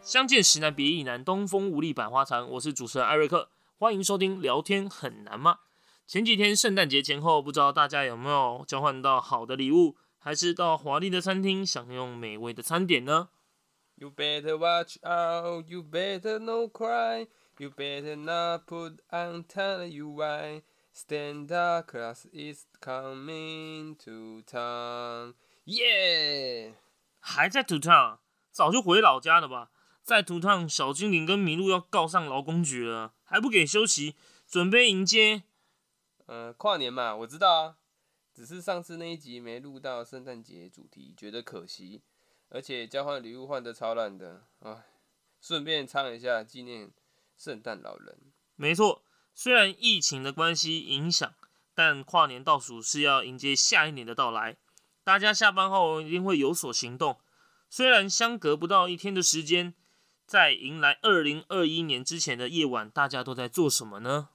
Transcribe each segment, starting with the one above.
相见时难别亦难，东风无力百花残。我是主持人艾瑞克，欢迎收听聊天很难吗？前几天圣诞节前后，不知道大家有没有交换到好的礼物，还是到华丽的餐厅享用美味的餐点呢？You better watch out, you better no cry, you better not put on tell you why. Stand up, class is coming to town. Yeah，还在 to town，早就回老家了吧？在图趟，小精灵跟麋鹿要告上劳工局了，还不给休息，准备迎接。呃，跨年嘛，我知道啊，只是上次那一集没录到圣诞节主题，觉得可惜，而且交换礼物换的超烂的，唉，顺便唱一下纪念圣诞老人。没错，虽然疫情的关系影响，但跨年倒数是要迎接下一年的到来，大家下班后一定会有所行动。虽然相隔不到一天的时间。在迎来二零二一年之前的夜晚，大家都在做什么呢？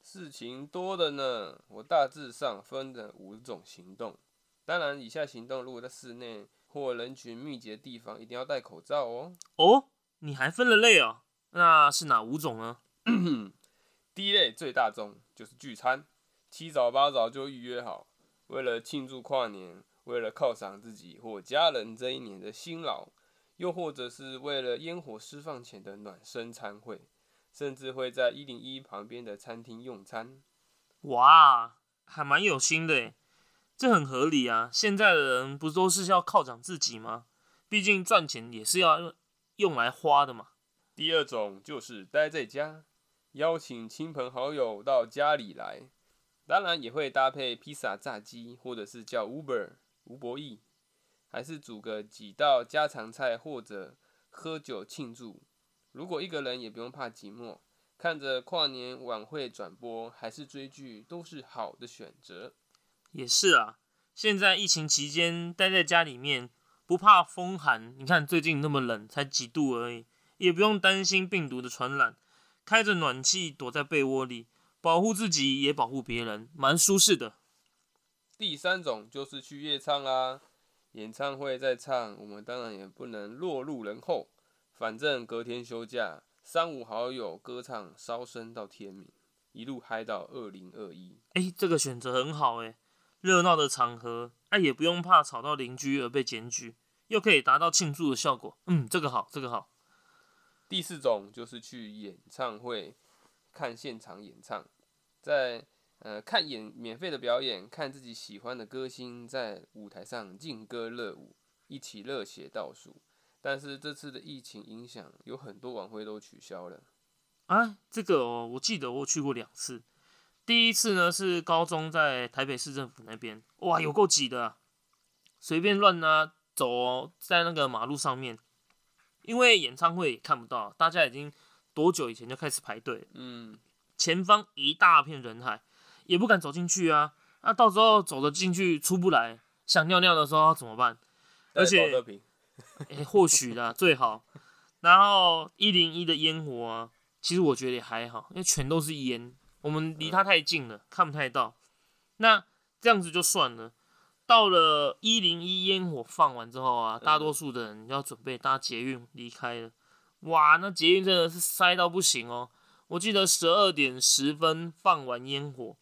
事情多的呢。我大致上分了五种行动。当然，以下行动如果在室内或人群密集的地方，一定要戴口罩哦。哦，你还分了类哦？那是哪五种呢？第一类最大众就是聚餐，七早八早就预约好，为了庆祝跨年，为了犒赏自己或家人这一年的辛劳。又或者是为了烟火释放前的暖身餐会，甚至会在一零一旁边的餐厅用餐。哇，还蛮有心的诶，这很合理啊！现在的人不都是要犒赏自己吗？毕竟赚钱也是要用来花的嘛。第二种就是待在家，邀请亲朋好友到家里来，当然也会搭配披萨、炸鸡，或者是叫 Uber 吴博义。还是煮个几道家常菜，或者喝酒庆祝。如果一个人也不用怕寂寞，看着跨年晚会转播，还是追剧，都是好的选择。也是啊，现在疫情期间待在家里面，不怕风寒。你看最近那么冷，才几度而已，也不用担心病毒的传染。开着暖气，躲在被窝里，保护自己也保护别人，蛮舒适的。第三种就是去夜唱啦。演唱会在唱，我们当然也不能落入人后。反正隔天休假，三五好友歌唱，烧声到天明，一路嗨到二零二一。哎，这个选择很好哎，热闹的场合，哎也不用怕吵到邻居而被检举，又可以达到庆祝的效果。嗯，这个好，这个好。第四种就是去演唱会看现场演唱，在。呃，看演免费的表演，看自己喜欢的歌星在舞台上劲歌热舞，一起热血倒数。但是这次的疫情影响，有很多晚会都取消了。啊，这个哦，我记得我去过两次。第一次呢是高中在台北市政府那边，哇，有够挤的，随便乱啊走哦在那个马路上面，因为演唱会看不到，大家已经多久以前就开始排队，嗯，前方一大片人海。也不敢走进去啊！那到时候走了进去出不来，想尿尿的时候怎么办？而且，哎，或许啦，最好。然后一零一的烟火啊，其实我觉得也还好，因为全都是烟，我们离它太近了，看不太到。那这样子就算了。到了一零一烟火放完之后啊，大多数的人要准备搭捷运离开了。哇，那捷运真的是塞到不行哦！我记得十二点十分放完烟火。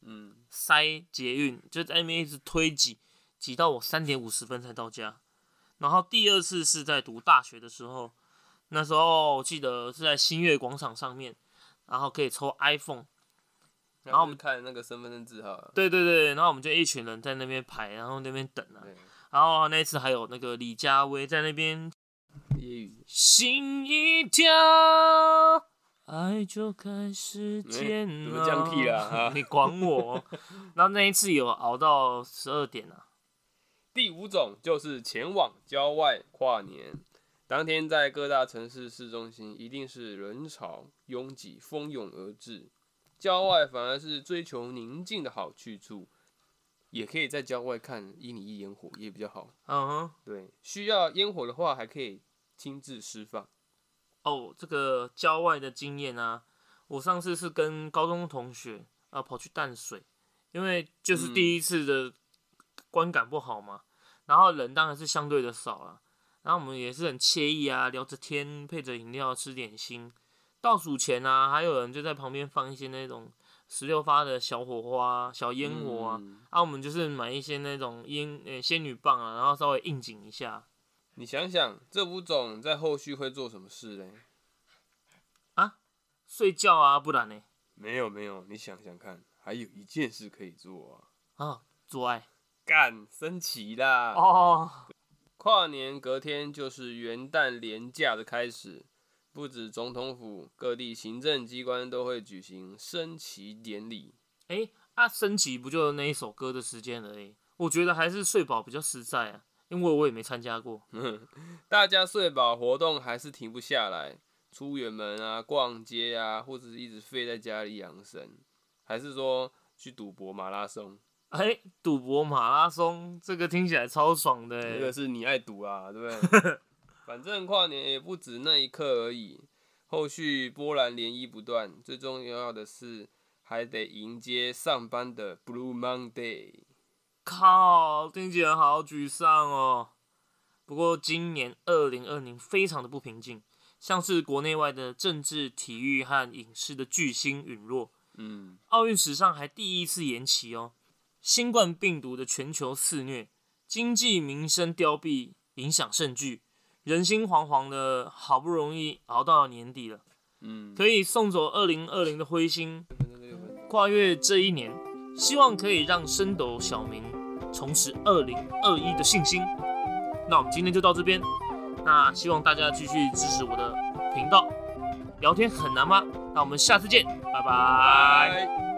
嗯，塞捷运就在那边一直推挤，挤到我三点五十分才到家。然后第二次是在读大学的时候，那时候我记得是在新月广场上面，然后可以抽 iPhone，然后我们看那个身份证字号。对对对，然后我们就一群人在那边排，然后那边等啊。然后那次还有那个李佳薇在那边，心一跳。爱就开始渐了，降 key 了，你管我？然后那一次有熬到十二点啊。第五种就是前往郊外跨年，当天在各大城市市中心一定是人潮拥挤，蜂拥而至。郊外反而是追求宁静的好去处，也可以在郊外看一零一烟火也比较好。嗯哼，对，需要烟火的话还可以亲自释放。哦，这个郊外的经验啊，我上次是跟高中同学啊跑去淡水，因为就是第一次的观感不好嘛，然后人当然是相对的少了，然后我们也是很惬意啊，聊着天，配着饮料吃点心。倒数前啊，还有人就在旁边放一些那种十六发的小火花、小烟火啊，嗯啊，我们就是买一些那种烟呃仙女棒啊，然后稍微应景一下。你想想，这五种在后续会做什么事嘞？啊睡觉啊，不然呢？没有没有，你想想看，还有一件事可以做啊，啊，做爱干升旗啦！哦，跨年隔天就是元旦连假的开始，不止总统府，各地行政机关都会举行升旗典礼。哎、啊，升旗不就那一首歌的时间而已？我觉得还是睡饱比较实在啊，因为我也没参加过。大家睡饱，活动还是停不下来，出远门啊、逛街啊，或者是一直废在家里养生，还是说去赌博马拉松？哎、赌博马拉松这个听起来超爽的哎、这个是你爱赌啊，对不对？反正跨年也不止那一刻而已，后续波澜涟漪不断，最重要的是还得迎接上班的 Blue Monday。靠，听起来好沮丧哦。不过今年二零二零非常的不平静，像是国内外的政治、体育和影视的巨星陨落，嗯，奥运史上还第一次延期哦。新冠病毒的全球肆虐，经济民生凋敝，影响甚巨，人心惶惶的，好不容易熬到年底了，嗯，可以送走二零二零的灰心，跨越这一年，希望可以让升斗小明重拾二零二一的信心。那我们今天就到这边，那希望大家继续支持我的频道。聊天很难吗？那我们下次见，拜拜。拜。